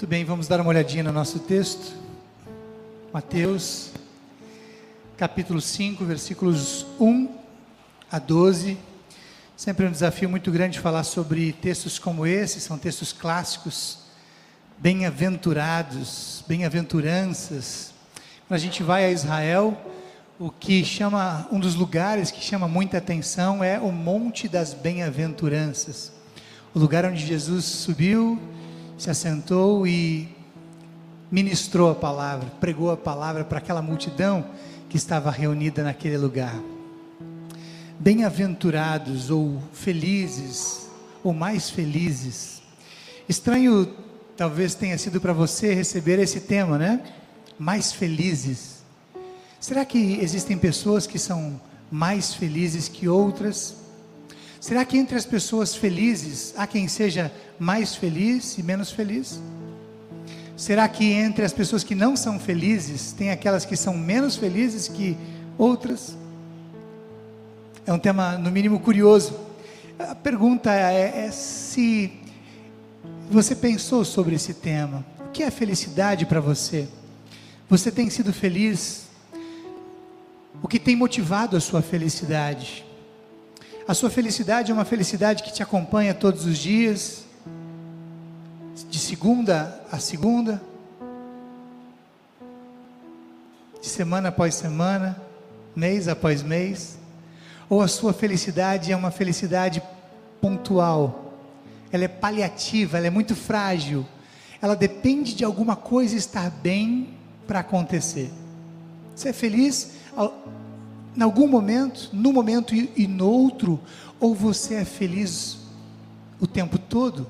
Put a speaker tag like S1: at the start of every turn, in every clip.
S1: Muito bem, vamos dar uma olhadinha no nosso texto. Mateus, capítulo 5, versículos 1 a 12. Sempre um desafio muito grande falar sobre textos como esse, são textos clássicos, bem-aventurados, bem-aventuranças. Quando a gente vai a Israel, o que chama, um dos lugares que chama muita atenção é o Monte das Bem-aventuranças. O lugar onde Jesus subiu, se assentou e ministrou a palavra, pregou a palavra para aquela multidão que estava reunida naquele lugar. Bem-aventurados ou felizes, ou mais felizes. Estranho talvez tenha sido para você receber esse tema, né? Mais felizes. Será que existem pessoas que são mais felizes que outras? Será que entre as pessoas felizes há quem seja mais feliz e menos feliz? Será que entre as pessoas que não são felizes, tem aquelas que são menos felizes que outras? É um tema, no mínimo, curioso. A pergunta é, é se você pensou sobre esse tema. O que é felicidade para você? Você tem sido feliz? O que tem motivado a sua felicidade? A sua felicidade é uma felicidade que te acompanha todos os dias, de segunda a segunda, de semana após semana, mês após mês, ou a sua felicidade é uma felicidade pontual, ela é paliativa, ela é muito frágil, ela depende de alguma coisa estar bem para acontecer. Você é feliz em algum momento, num momento e, no outro, ou você é feliz o tempo todo?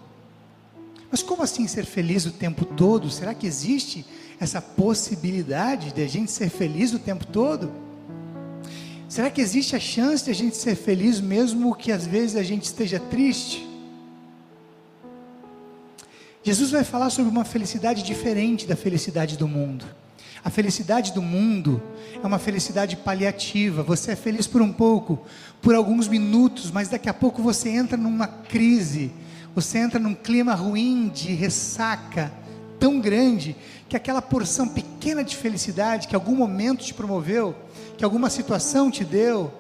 S1: Mas como assim ser feliz o tempo todo? Será que existe essa possibilidade de a gente ser feliz o tempo todo? Será que existe a chance de a gente ser feliz mesmo que às vezes a gente esteja triste? Jesus vai falar sobre uma felicidade diferente da felicidade do mundo. A felicidade do mundo é uma felicidade paliativa. Você é feliz por um pouco, por alguns minutos, mas daqui a pouco você entra numa crise, você entra num clima ruim de ressaca tão grande que aquela porção pequena de felicidade que algum momento te promoveu, que alguma situação te deu,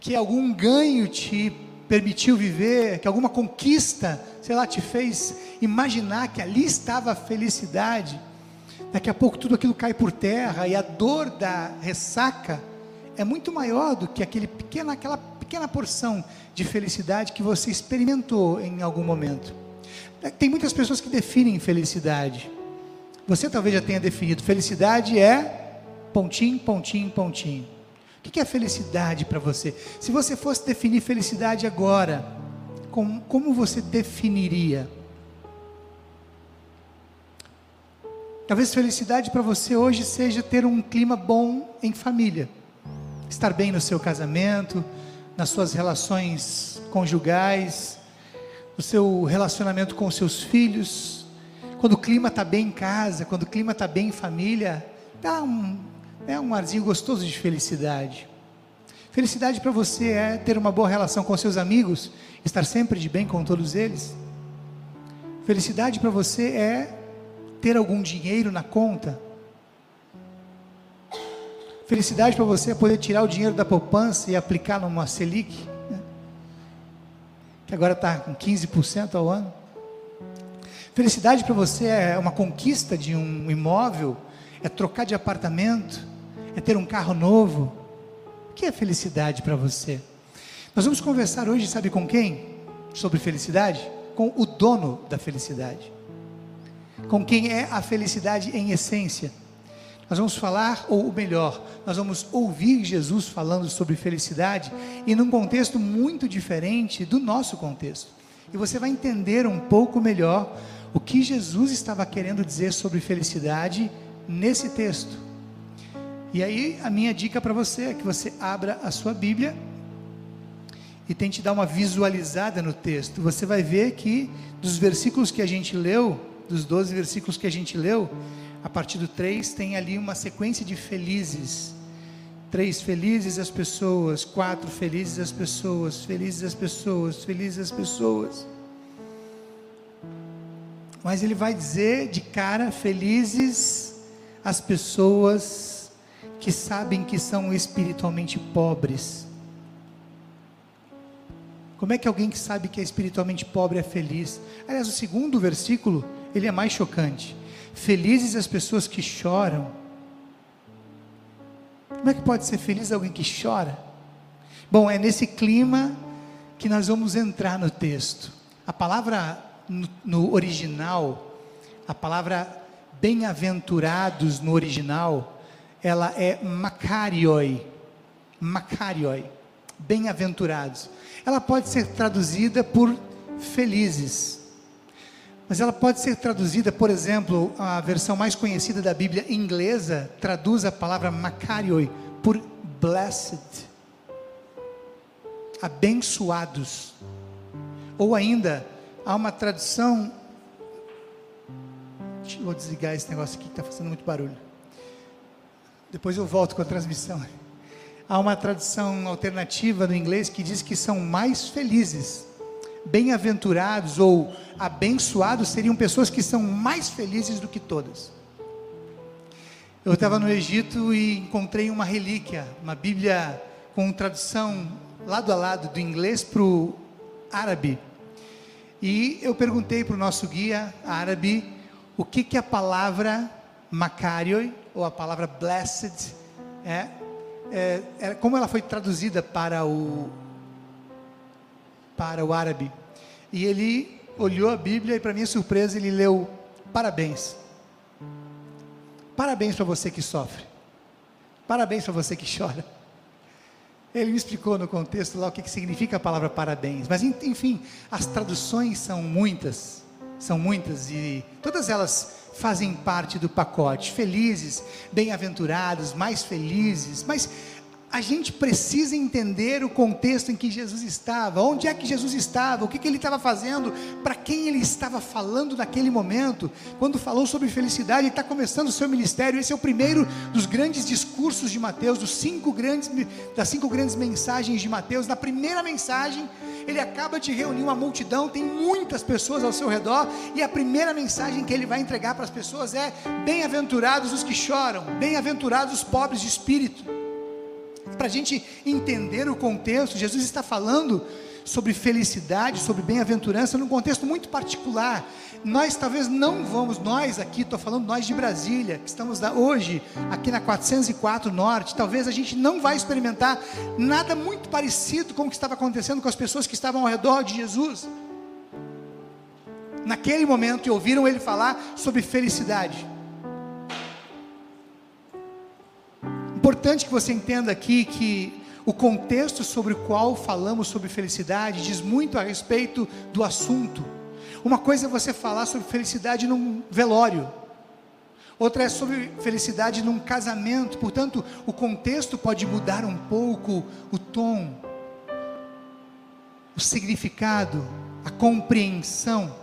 S1: que algum ganho te permitiu viver, que alguma conquista, sei lá, te fez imaginar que ali estava a felicidade daqui a pouco tudo aquilo cai por terra e a dor da ressaca é muito maior do que aquele pequeno, aquela pequena porção de felicidade que você experimentou em algum momento. Tem muitas pessoas que definem felicidade. Você talvez já tenha definido. Felicidade é pontinho, pontinho, pontinho. O que é felicidade para você? Se você fosse definir felicidade agora, como, como você definiria? Talvez felicidade para você hoje seja ter um clima bom em família, estar bem no seu casamento, nas suas relações conjugais, no seu relacionamento com seus filhos. Quando o clima está bem em casa, quando o clima está bem em família, dá um, é um arzinho gostoso de felicidade. Felicidade para você é ter uma boa relação com seus amigos, estar sempre de bem com todos eles. Felicidade para você é ter algum dinheiro na conta. Felicidade para você é poder tirar o dinheiro da poupança e aplicar numa Selic, né? que agora está com 15% ao ano. Felicidade para você é uma conquista de um imóvel, é trocar de apartamento, é ter um carro novo. O que é felicidade para você? Nós vamos conversar hoje, sabe com quem? Sobre felicidade? Com o dono da felicidade com quem é a felicidade em essência. Nós vamos falar, ou melhor, nós vamos ouvir Jesus falando sobre felicidade e num contexto muito diferente do nosso contexto. E você vai entender um pouco melhor o que Jesus estava querendo dizer sobre felicidade nesse texto. E aí, a minha dica para você é que você abra a sua Bíblia e tente dar uma visualizada no texto. Você vai ver que dos versículos que a gente leu, dos 12 versículos que a gente leu, a partir do 3 tem ali uma sequência de felizes. Três, felizes as pessoas. Quatro, felizes as pessoas. Felizes as pessoas. Felizes as pessoas. Mas ele vai dizer de cara: felizes as pessoas que sabem que são espiritualmente pobres. Como é que alguém que sabe que é espiritualmente pobre é feliz? Aliás, o segundo versículo, ele é mais chocante. Felizes as pessoas que choram. Como é que pode ser feliz alguém que chora? Bom, é nesse clima que nós vamos entrar no texto. A palavra no, no original, a palavra bem-aventurados no original, ela é makarioi. Makarioi. Bem-aventurados. Ela pode ser traduzida por felizes. Mas ela pode ser traduzida, por exemplo, a versão mais conhecida da Bíblia inglesa traduz a palavra makarioi por blessed. Abençoados. Ou ainda, há uma tradução. Vou desligar esse negócio aqui que está fazendo muito barulho. Depois eu volto com a transmissão. Há uma tradução alternativa no inglês que diz que são mais felizes. Bem-aventurados ou abençoados seriam pessoas que são mais felizes do que todas. Eu estava no Egito e encontrei uma relíquia, uma Bíblia com tradução lado a lado do inglês para o árabe. E eu perguntei para o nosso guia árabe o que, que a palavra Makarioi, ou a palavra blessed, é, é, como ela foi traduzida para o, para o árabe. E ele olhou a Bíblia e, para minha surpresa, ele leu: Parabéns. Parabéns para você que sofre. Parabéns para você que chora. Ele me explicou no contexto lá o que, que significa a palavra parabéns. Mas, enfim, as traduções são muitas. São muitas e todas elas fazem parte do pacote. Felizes, bem-aventurados, mais felizes. Mas a gente precisa entender o contexto em que Jesus estava, onde é que Jesus estava, o que, que ele estava fazendo, para quem ele estava falando naquele momento. Quando falou sobre felicidade, está começando o seu ministério. Esse é o primeiro dos grandes discursos de Mateus, dos cinco grandes, das cinco grandes mensagens de Mateus. Na primeira mensagem, ele acaba de reunir uma multidão, tem muitas pessoas ao seu redor, e a primeira mensagem que ele vai entregar para as pessoas é: bem-aventurados os que choram, bem-aventurados os pobres de espírito para a gente entender o contexto, Jesus está falando sobre felicidade, sobre bem-aventurança, num contexto muito particular. Nós talvez não vamos, nós aqui, estou falando nós de Brasília, que estamos hoje aqui na 404 Norte, talvez a gente não vai experimentar nada muito parecido com o que estava acontecendo com as pessoas que estavam ao redor de Jesus. Naquele momento, e ouviram ele falar sobre felicidade. Importante que você entenda aqui que o contexto sobre o qual falamos sobre felicidade diz muito a respeito do assunto. Uma coisa é você falar sobre felicidade num velório, outra é sobre felicidade num casamento, portanto, o contexto pode mudar um pouco o tom, o significado, a compreensão.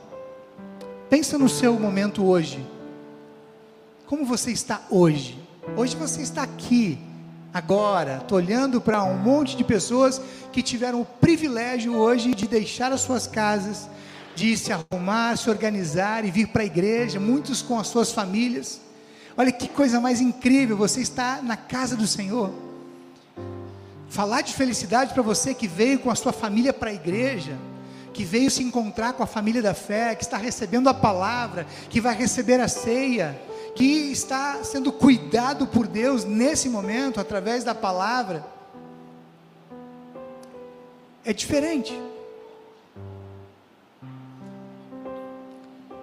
S1: Pensa no seu momento hoje. Como você está hoje? Hoje você está aqui, agora, estou olhando para um monte de pessoas que tiveram o privilégio hoje de deixar as suas casas, de se arrumar, se organizar e vir para a igreja, muitos com as suas famílias. Olha que coisa mais incrível, você está na casa do Senhor. Falar de felicidade para você que veio com a sua família para a igreja, que veio se encontrar com a família da fé, que está recebendo a palavra, que vai receber a ceia, que está sendo cuidado por Deus nesse momento, através da palavra, é diferente.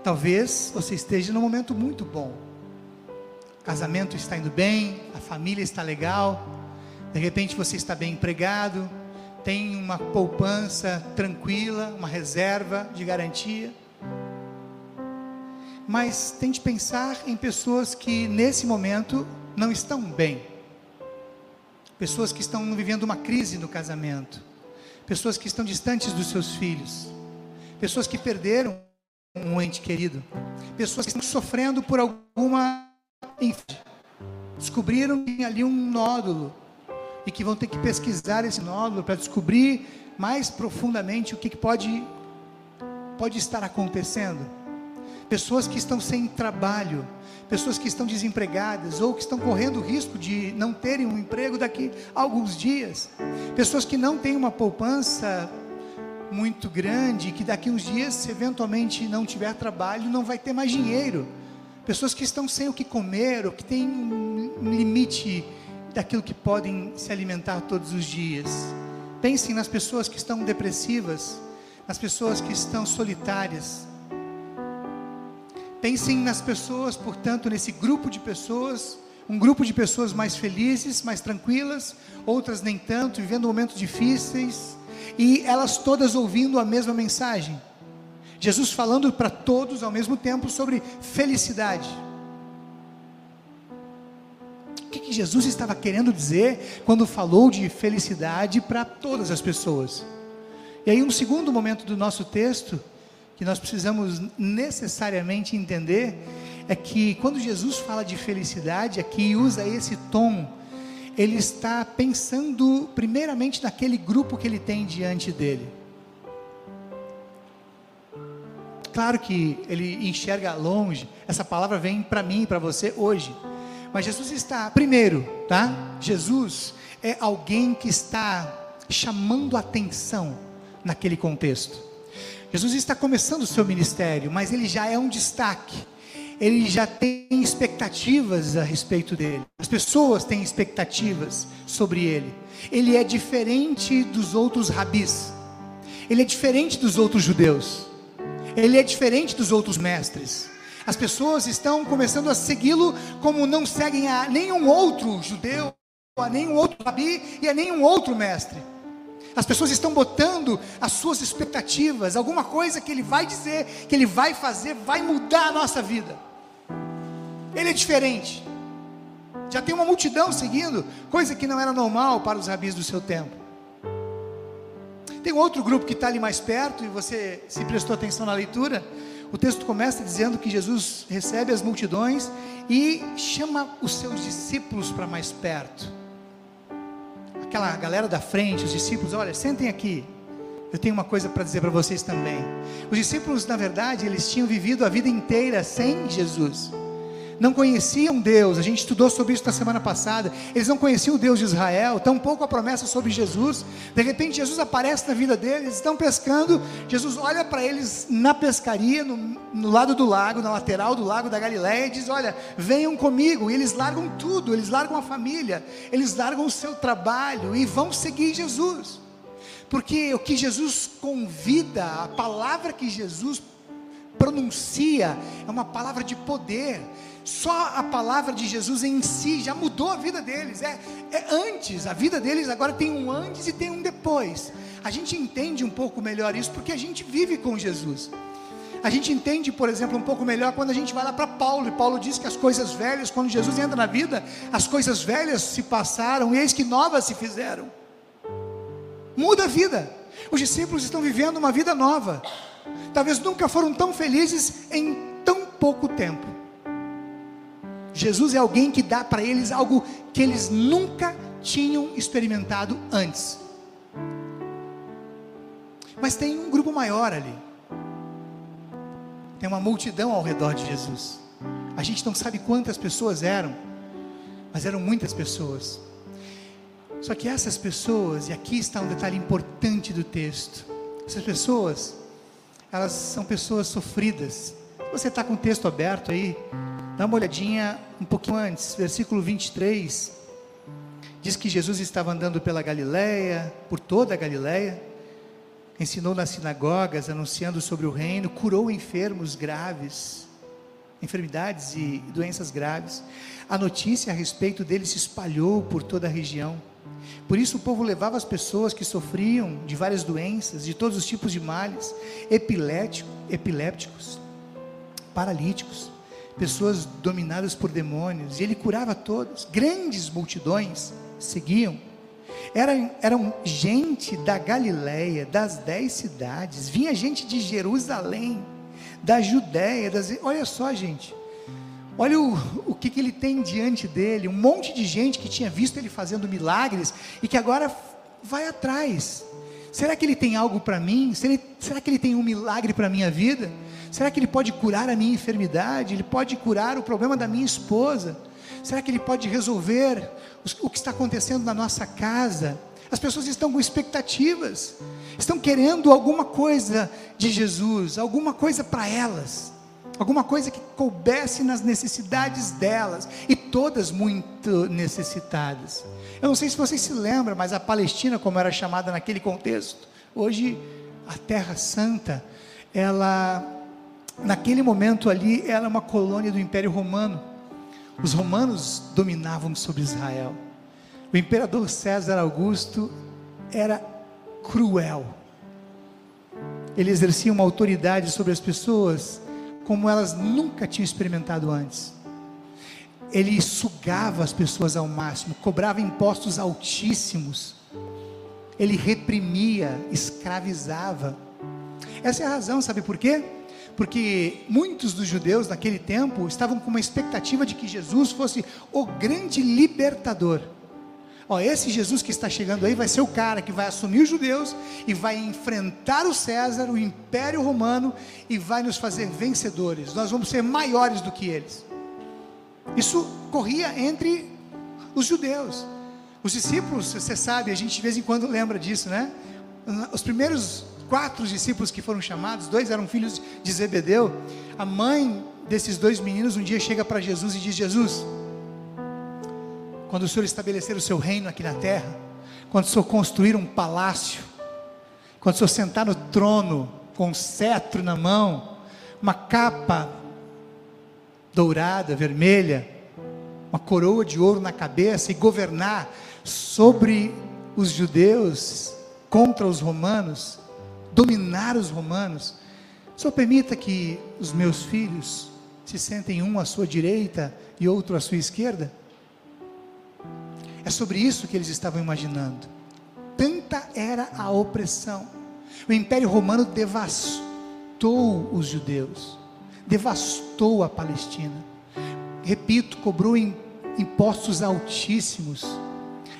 S1: Talvez você esteja num momento muito bom. O casamento está indo bem, a família está legal, de repente você está bem empregado, tem uma poupança tranquila, uma reserva de garantia mas tente pensar em pessoas que nesse momento não estão bem. Pessoas que estão vivendo uma crise no casamento. Pessoas que estão distantes dos seus filhos. Pessoas que perderam um ente querido. Pessoas que estão sofrendo por alguma descobriram ali um nódulo e que vão ter que pesquisar esse nódulo para descobrir mais profundamente o que pode pode estar acontecendo. Pessoas que estão sem trabalho, pessoas que estão desempregadas ou que estão correndo o risco de não terem um emprego daqui a alguns dias, pessoas que não têm uma poupança muito grande, que daqui uns dias, se eventualmente não tiver trabalho, não vai ter mais dinheiro. Pessoas que estão sem o que comer, ou que têm um limite daquilo que podem se alimentar todos os dias. Pensem nas pessoas que estão depressivas, nas pessoas que estão solitárias. Pensem nas pessoas, portanto, nesse grupo de pessoas, um grupo de pessoas mais felizes, mais tranquilas, outras nem tanto, vivendo momentos difíceis, e elas todas ouvindo a mesma mensagem. Jesus falando para todos ao mesmo tempo sobre felicidade. O que, que Jesus estava querendo dizer quando falou de felicidade para todas as pessoas? E aí, um segundo momento do nosso texto, que nós precisamos necessariamente entender, é que quando Jesus fala de felicidade aqui e usa esse tom, ele está pensando primeiramente naquele grupo que ele tem diante dele. Claro que ele enxerga longe, essa palavra vem para mim e para você hoje. Mas Jesus está, primeiro, tá? Jesus é alguém que está chamando atenção naquele contexto. Jesus está começando o seu ministério, mas ele já é um destaque. Ele já tem expectativas a respeito dele. As pessoas têm expectativas sobre ele. Ele é diferente dos outros rabis. Ele é diferente dos outros judeus. Ele é diferente dos outros mestres. As pessoas estão começando a segui-lo como não seguem a nenhum outro judeu, a nenhum outro rabi e a nenhum outro mestre. As pessoas estão botando as suas expectativas, alguma coisa que ele vai dizer, que ele vai fazer, vai mudar a nossa vida. Ele é diferente. Já tem uma multidão seguindo, coisa que não era normal para os rabis do seu tempo. Tem outro grupo que está ali mais perto, e você se prestou atenção na leitura. O texto começa dizendo que Jesus recebe as multidões e chama os seus discípulos para mais perto. Aquela galera da frente, os discípulos, olha, sentem aqui. Eu tenho uma coisa para dizer para vocês também. Os discípulos, na verdade, eles tinham vivido a vida inteira sem Jesus não conheciam Deus, a gente estudou sobre isso na semana passada, eles não conheciam o Deus de Israel, tampouco a promessa sobre Jesus, de repente Jesus aparece na vida deles, eles estão pescando, Jesus olha para eles na pescaria, no, no, lado do lago, na lateral do lago da Galiléia, e diz: Olha, venham comigo, e eles largam tudo, eles largam a família, eles largam o seu trabalho e vão seguir Jesus, porque o que Jesus convida, a palavra que Jesus pronuncia, é uma palavra de poder, só a palavra de Jesus em si já mudou a vida deles. É, é antes, a vida deles agora tem um antes e tem um depois. A gente entende um pouco melhor isso porque a gente vive com Jesus. A gente entende, por exemplo, um pouco melhor quando a gente vai lá para Paulo, e Paulo diz que as coisas velhas, quando Jesus entra na vida, as coisas velhas se passaram e eis que novas se fizeram. Muda a vida. Os discípulos estão vivendo uma vida nova. Talvez nunca foram tão felizes em tão pouco tempo. Jesus é alguém que dá para eles algo que eles nunca tinham experimentado antes. Mas tem um grupo maior ali. Tem uma multidão ao redor de Jesus. A gente não sabe quantas pessoas eram, mas eram muitas pessoas. Só que essas pessoas, e aqui está um detalhe importante do texto: essas pessoas, elas são pessoas sofridas. Você está com o texto aberto aí, Dá uma olhadinha um pouquinho antes, versículo 23. Diz que Jesus estava andando pela Galileia, por toda a Galileia, ensinou nas sinagogas, anunciando sobre o reino, curou enfermos graves, enfermidades e doenças graves. A notícia a respeito dele se espalhou por toda a região. Por isso o povo levava as pessoas que sofriam de várias doenças, de todos os tipos de males, epilépticos, paralíticos, pessoas dominadas por demônios, e ele curava todos, grandes multidões seguiam. Eram, eram gente da Galiléia, das dez cidades, vinha gente de Jerusalém, da Judéia, das, olha só, gente, olha o, o que, que ele tem diante dele, um monte de gente que tinha visto ele fazendo milagres e que agora vai atrás. Será que ele tem algo para mim? Será, que ele tem um milagre para a minha vida? Será que Ele pode curar a minha enfermidade? Ele pode curar o problema da minha esposa? Será que Ele pode resolver o que está acontecendo na nossa casa? As pessoas estão com expectativas, estão querendo alguma coisa de Jesus, alguma coisa para elas, alguma coisa que coubesse nas necessidades delas, e todas muito necessitadas. Eu não sei se vocês se lembram, mas a Palestina, como era chamada naquele contexto, hoje a Terra Santa, ela, naquele momento ali, ela é uma colônia do Império Romano. Os romanos dominavam sobre Israel. O imperador César Augusto era cruel. Ele exercia uma autoridade sobre as pessoas como elas nunca tinham experimentado antes. Ele sugava as pessoas ao máximo, cobrava impostos altíssimos. Ele reprimia, escravizava. Essa é a razão, sabe por quê? Porque muitos dos judeus naquele tempo estavam com uma expectativa de que Jesus fosse o grande libertador. Ó, esse Jesus que está chegando aí vai ser o cara que vai assumir os judeus e vai enfrentar o César, o Império Romano e vai nos fazer vencedores. Nós vamos ser maiores do que eles. Isso corria entre os judeus. Os discípulos, você sabe, a gente de vez em quando lembra disso, né? Os primeiros quatro discípulos que foram chamados, dois eram filhos de Zebedeu. A mãe desses dois meninos um dia chega para Jesus e diz: Jesus, quando o Senhor estabelecer o seu reino aqui na terra, quando o Senhor construir um palácio, quando o Senhor sentar no trono com um cetro na mão, uma capa dourada, vermelha, uma coroa de ouro na cabeça e governar sobre os judeus contra os romanos, dominar os romanos. Só permita que os meus filhos se sentem um à sua direita e outro à sua esquerda. É sobre isso que eles estavam imaginando. Tanta era a opressão. O Império Romano devastou os judeus, devastou a Palestina. Repito, cobrou impostos altíssimos.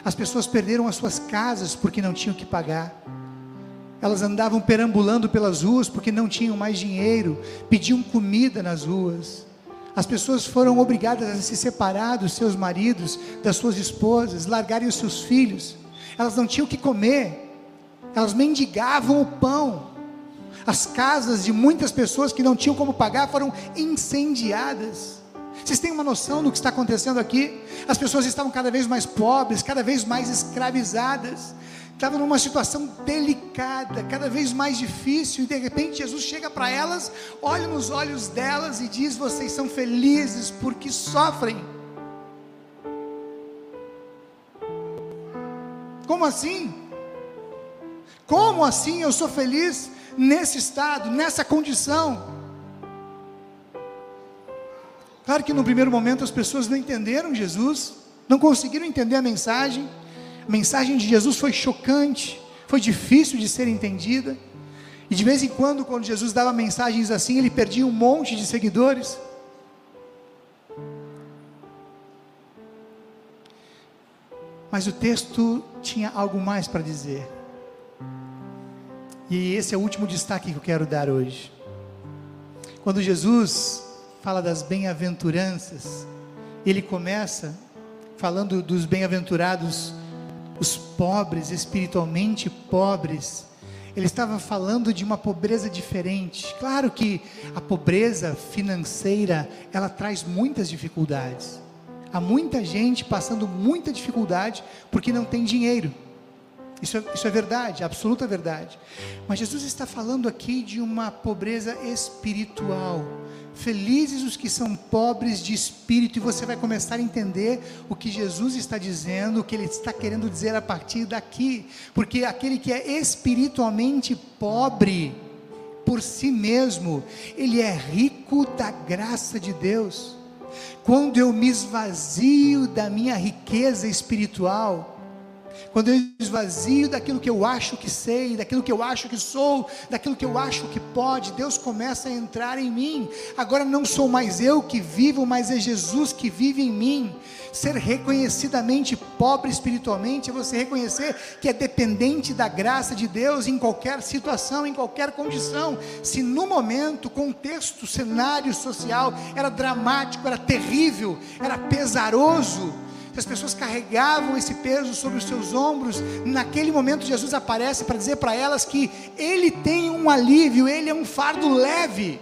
S1: As pessoas perderam as suas casas porque não tinham que pagar. Elas andavam perambulando pelas ruas porque não tinham mais dinheiro, pediam comida nas ruas. As pessoas foram obrigadas a se separar dos seus maridos, das suas esposas, largarem os seus filhos. Elas não tinham o que comer, elas mendigavam o pão. As casas de muitas pessoas que não tinham como pagar foram incendiadas. Vocês têm uma noção do que está acontecendo aqui? As pessoas estavam cada vez mais pobres, cada vez mais escravizadas estava numa situação delicada, cada vez mais difícil, e de repente Jesus chega para elas, olha nos olhos delas e diz: Vocês são felizes porque sofrem. Como assim? Como assim eu sou feliz nesse estado, nessa condição? Claro que no primeiro momento as pessoas não entenderam Jesus, não conseguiram entender a mensagem, mensagem de Jesus foi chocante, foi difícil de ser entendida. E de vez em quando, quando Jesus dava mensagens assim, ele perdia um monte de seguidores. Mas o texto tinha algo mais para dizer. E esse é o último destaque que eu quero dar hoje. Quando Jesus fala das bem-aventuranças, ele começa falando dos bem-aventurados os pobres, espiritualmente pobres. Ele estava falando de uma pobreza diferente. Claro que a pobreza financeira, ela traz muitas dificuldades. Há muita gente passando muita dificuldade porque não tem dinheiro. Isso é, isso é verdade, absoluta verdade. Mas Jesus está falando aqui de uma pobreza espiritual. Felizes os que são pobres de espírito, e você vai começar a entender o que Jesus está dizendo, o que ele está querendo dizer a partir daqui, porque aquele que é espiritualmente pobre por si mesmo, ele é rico da graça de Deus. Quando eu me esvazio da minha riqueza espiritual, Quando eu esvazio daquilo que eu acho que sei, daquilo que eu acho que sou, daquilo que eu acho que pode, Deus começa a entrar em mim. Agora não sou mais eu que vivo, mas é Jesus que vive em mim. Ser reconhecidamente pobre espiritualmente é você reconhecer que é dependente da graça de Deus em qualquer situação, em qualquer condição. Se no momento, contexto, cenário social era dramático, era terrível, era pesaroso, as pessoas carregavam esse peso sobre os seus ombros, naquele momento Jesus aparece para dizer para elas que Ele tem um alívio, Ele é um fardo leve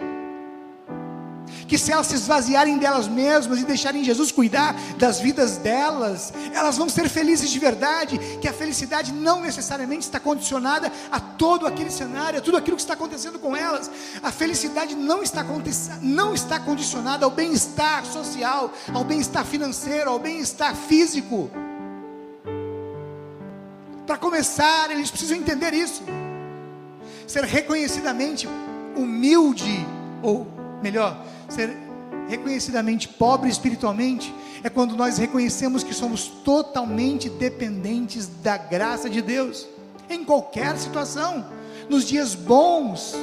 S1: que se elas se esvaziarem delas mesmas e deixarem Jesus cuidar das vidas delas, elas vão ser felizes de verdade, que a felicidade não necessariamente está condicionada a todo aquele cenário, a tudo aquilo que está acontecendo com elas. A felicidade não está, não está condicionada ao bem-estar social, ao bem-estar financeiro, ao bem-estar físico. Para começar, eles precisam entender isso. Ser reconhecidamente humilde, ou melhor, ser reconhecidamente pobre espiritualmente é quando nós reconhecemos que somos totalmente dependentes da graça de Deus, em qualquer situação, nos dias bons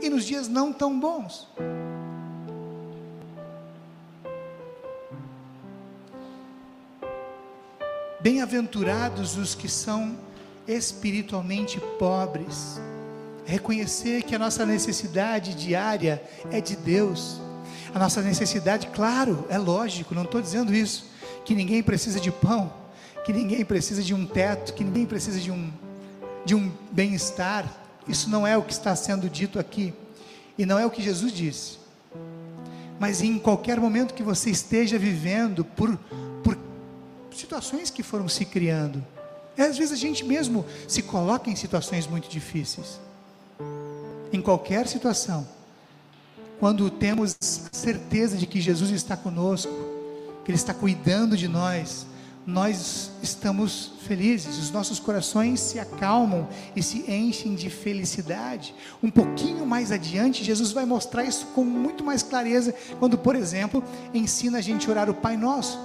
S1: e nos dias não tão bons. Bem-aventurados os que são espiritualmente pobres, reconhecer que a nossa necessidade diária é de Deus. A nossa necessidade, claro, é lógico, não estou dizendo isso, que ninguém precisa de pão, que ninguém precisa de um teto, que ninguém precisa de um, de um bem-estar, isso não é o que está sendo dito aqui, e não é o que Jesus disse, mas em qualquer momento que você esteja vivendo, por, por situações que foram se criando, às vezes a gente mesmo se coloca em situações muito difíceis, em qualquer situação, quando temos certeza de que Jesus está conosco, que Ele está cuidando de nós, nós estamos felizes, os nossos corações se acalmam e se enchem de felicidade. Um pouquinho mais adiante, Jesus vai mostrar isso com muito mais clareza, quando, por exemplo, ensina a gente a orar o Pai Nosso.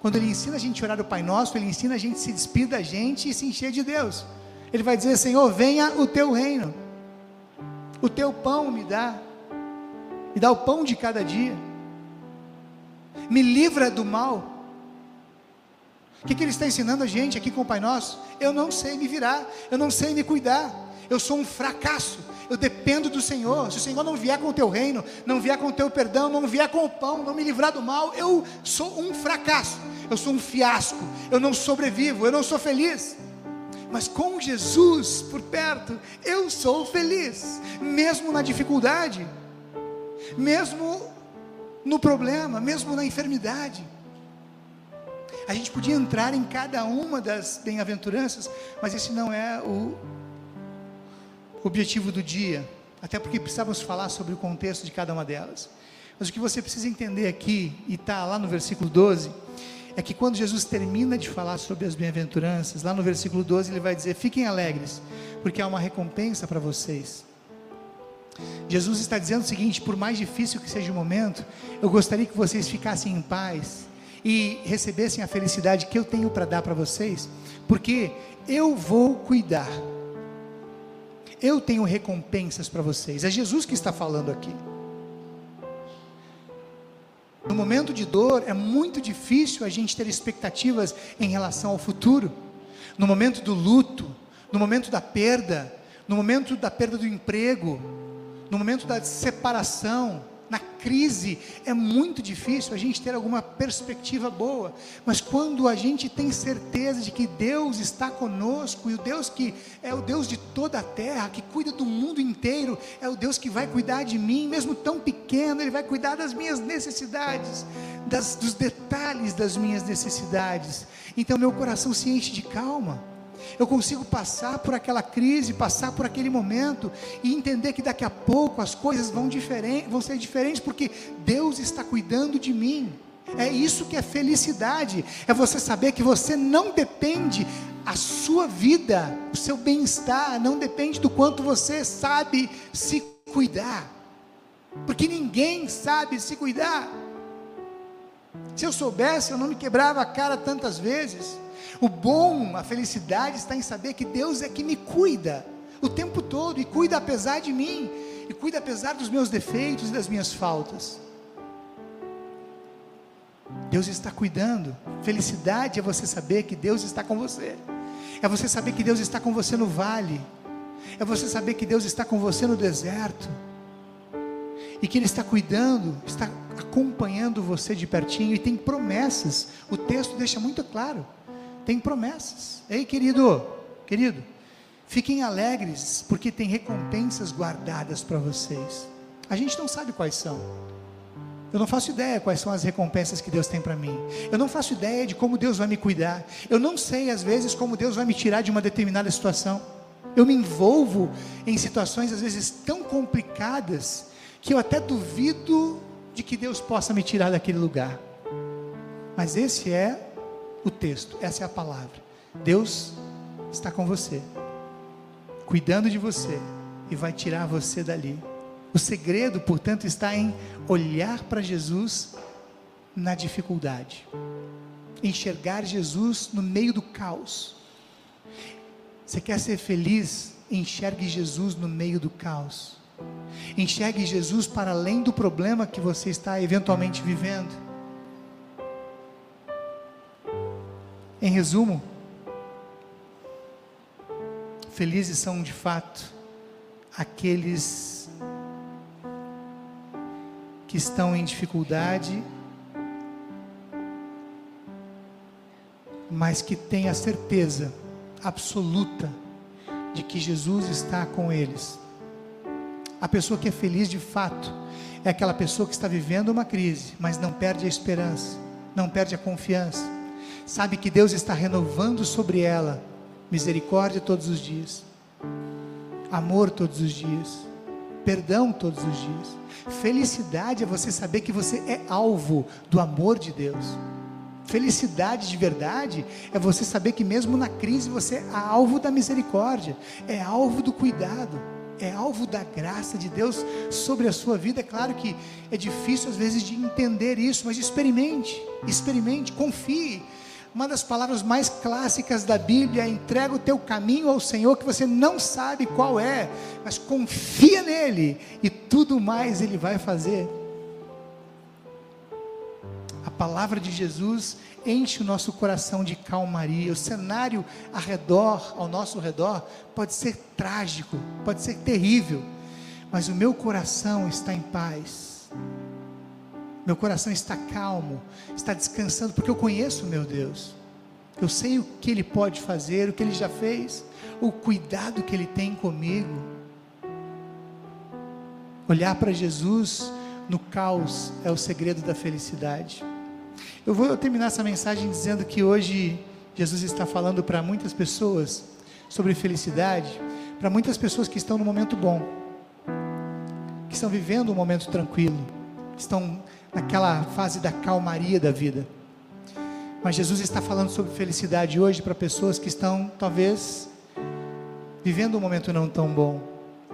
S1: Quando Ele ensina a gente a orar o Pai Nosso, Ele ensina a gente a se despedir da gente e se encher de Deus. Ele vai dizer: Senhor, venha o teu reino, o teu pão me dá me dá o pão de cada dia, me livra do mal. O que, que ele está ensinando a gente aqui com o Pai Nosso? Eu não sei me virar, eu não sei me cuidar, eu sou um fracasso, eu dependo do Senhor. Se o Senhor não vier com o teu reino, não vier com o teu perdão, não vier com o pão, não me livrar do mal, eu sou um fracasso, eu sou um fiasco, eu não sobrevivo, eu não sou feliz. Mas com Jesus por perto, eu sou feliz, mesmo na dificuldade mesmo no problema, mesmo na enfermidade. A gente podia entrar em cada uma das bem-aventuranças, mas esse não é o objetivo do dia, até porque precisamos falar sobre o contexto de cada uma delas. Mas o que você precisa entender aqui, e está lá no versículo 12, é que quando Jesus termina de falar sobre as bem-aventuranças, lá no versículo 12 ele vai dizer: Fiquem alegres, porque há uma recompensa para vocês. Jesus está dizendo o seguinte: por mais difícil que seja o momento, eu gostaria que vocês ficassem em paz e recebessem a felicidade que eu tenho para dar para vocês, porque eu vou cuidar. Eu tenho recompensas para vocês. É Jesus que está falando aqui. No momento de dor, é muito difícil a gente ter expectativas em relação ao futuro. No momento do luto, no momento da perda, no momento da perda do emprego, no momento da separação, na crise, é muito difícil a gente ter alguma perspectiva boa, mas quando a gente tem certeza de que Deus está conosco, e o Deus que é o Deus de toda a terra, que cuida do mundo inteiro, é o Deus que vai cuidar de mim, mesmo tão pequeno, Ele vai cuidar das minhas necessidades, das, dos detalhes das minhas necessidades, então meu coração se enche de calma eu consigo passar por aquela crise, passar por aquele momento e entender que daqui a pouco as coisas vão, diferente, vão ser diferentes, porque Deus está cuidando de mim. É isso que é felicidade, é você saber que você não depende, a sua vida, o seu bem-estar, não depende do quanto você sabe se cuidar, porque ninguém sabe se cuidar. Se eu soubesse, eu não me quebrava a cara tantas vezes. O bom, a felicidade está em saber que Deus é que me cuida o tempo todo e cuida apesar de mim, e cuida apesar dos meus defeitos e das minhas faltas. Deus está cuidando. Felicidade é você saber que Deus está com você. É você saber que Deus está com você no vale. É você saber que Deus está com você no deserto. E que Ele está cuidando, está acompanhando você de pertinho e tem promessas. O texto deixa muito claro. Tem promessas. Ei, querido, querido, fiquem alegres, porque tem recompensas guardadas para vocês. A gente não sabe quais são. Eu não faço ideia quais são as recompensas que Deus tem para mim. Eu não faço ideia de como Deus vai me cuidar. Eu não sei, às vezes, como Deus vai me tirar de uma determinada situação. Eu me envolvo em situações, às vezes, tão complicadas, que eu até duvido de que Deus possa me tirar daquele lugar. Mas esse é o texto, essa é a palavra. Deus está com você, cuidando de você, e vai tirar você dali. O segredo, portanto, está em olhar para Jesus na dificuldade, enxergar Jesus no meio do caos. Você quer ser feliz? Enxergue Jesus no meio do caos. Enxergue Jesus para além do problema que você está eventualmente vivendo. Em resumo, felizes são de fato aqueles que estão em dificuldade, mas que têm a certeza absoluta de que Jesus está com eles. A pessoa que é feliz de fato é aquela pessoa que está vivendo uma crise, mas não perde a esperança, não perde a confiança. Sabe que Deus está renovando sobre ela misericórdia todos os dias, amor todos os dias, perdão todos os dias. Felicidade é você saber que você é alvo do amor de Deus. Felicidade de verdade é você saber que mesmo na crise você é alvo da misericórdia, é alvo do cuidado, é alvo da graça de Deus sobre a sua vida. É claro que é difícil às vezes de entender isso, mas experimente, experimente, confie uma das palavras mais clássicas da Bíblia é entrega o teu caminho ao Senhor que você não sabe qual é, mas confia nele e tudo mais ele vai fazer. A palavra de Jesus enche o nosso coração de calmaria. O cenário ao redor, ao nosso redor, pode ser trágico, pode ser terrível, mas o meu coração está em paz meu coração está calmo, está descansando, porque eu conheço meu Deus. Eu sei o que Ele pode fazer, o que Ele já fez, o cuidado que Ele tem comigo. Olhar para Jesus no caos é o segredo da felicidade. Eu vou terminar essa mensagem dizendo que hoje Jesus está falando para muitas pessoas sobre felicidade, para muitas pessoas que estão no momento bom, que estão vivendo um momento tranquilo, estão naquela fase da calmaria da vida. Mas Jesus está falando sobre felicidade hoje para pessoas que estão, talvez, vivendo um momento não tão bom,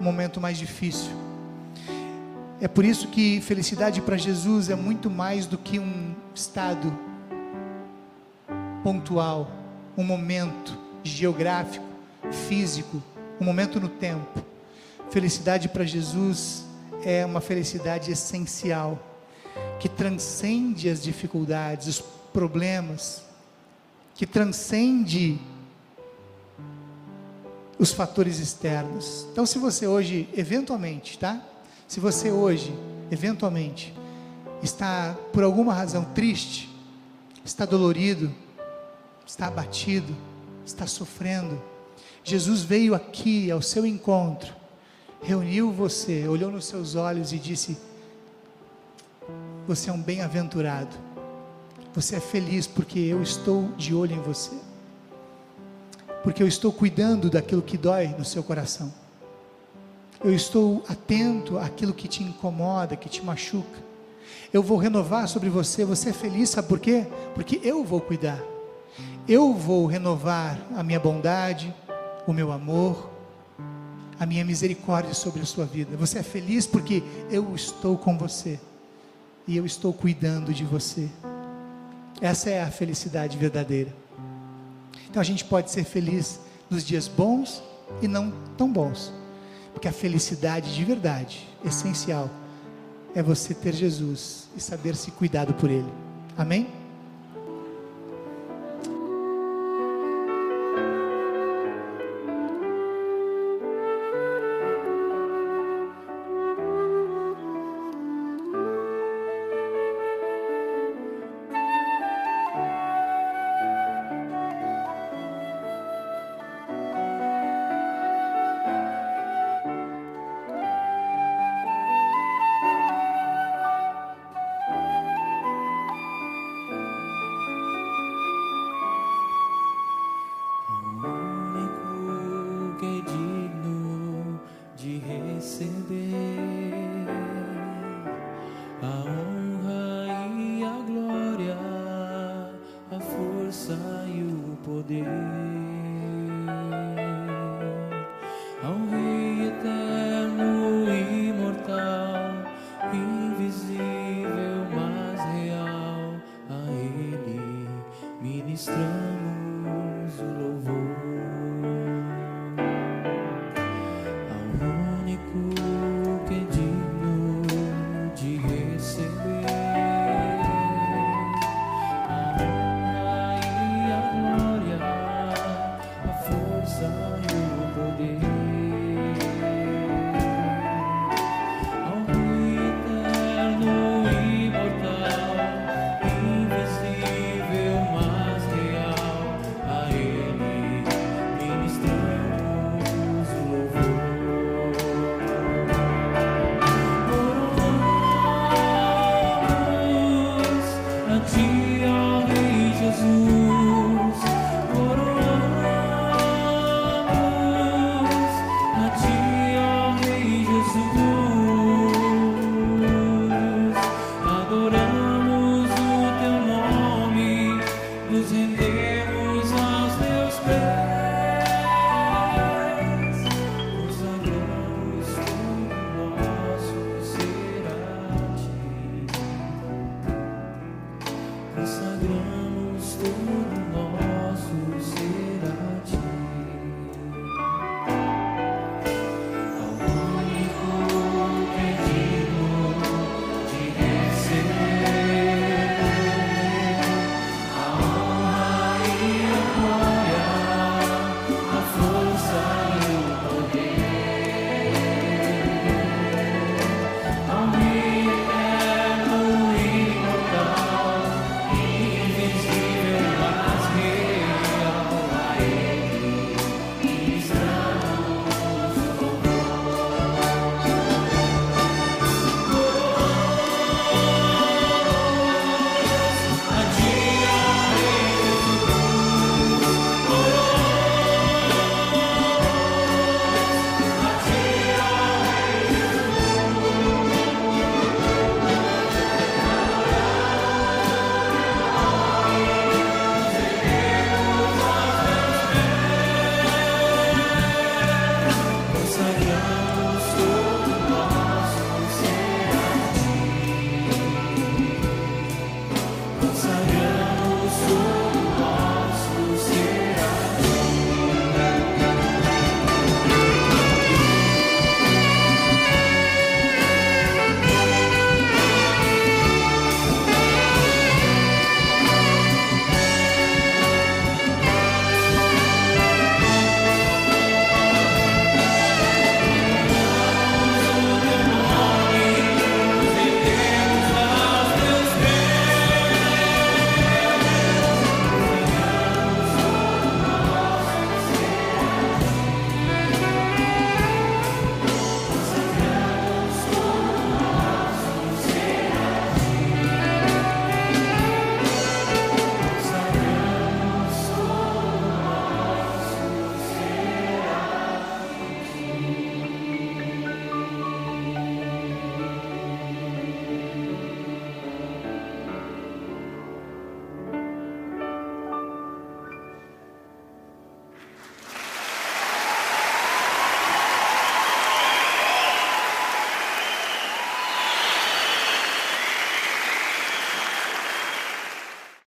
S1: um momento mais difícil. É por isso que felicidade para Jesus é muito mais do que um estado pontual, um momento geográfico, físico, um momento no tempo. Felicidade para Jesus é uma felicidade essencial que transcende as dificuldades, os problemas, que transcende os fatores externos. Então, se você hoje, eventualmente, tá? Se você hoje, eventualmente, está por alguma razão triste, está dolorido, está abatido, está sofrendo, Jesus veio aqui ao seu encontro, reuniu você, olhou nos seus olhos e disse: você é um bem-aventurado. Você é feliz porque eu estou de olho em você. Porque eu estou cuidando daquilo que dói no seu coração. Eu estou atento àquilo que te incomoda, que te machuca. Eu vou renovar sobre você. Você é feliz, sabe por quê? Porque eu vou cuidar. Eu vou renovar a minha bondade, o meu amor, a minha misericórdia sobre a sua vida. Você é feliz porque eu estou com você e eu estou cuidando de você. Essa é a felicidade verdadeira.
S2: Então a gente pode ser feliz nos dias bons e não tão bons. Porque a felicidade de verdade, essencial, é você ter Jesus e saber se cuidado por Ele. Amém?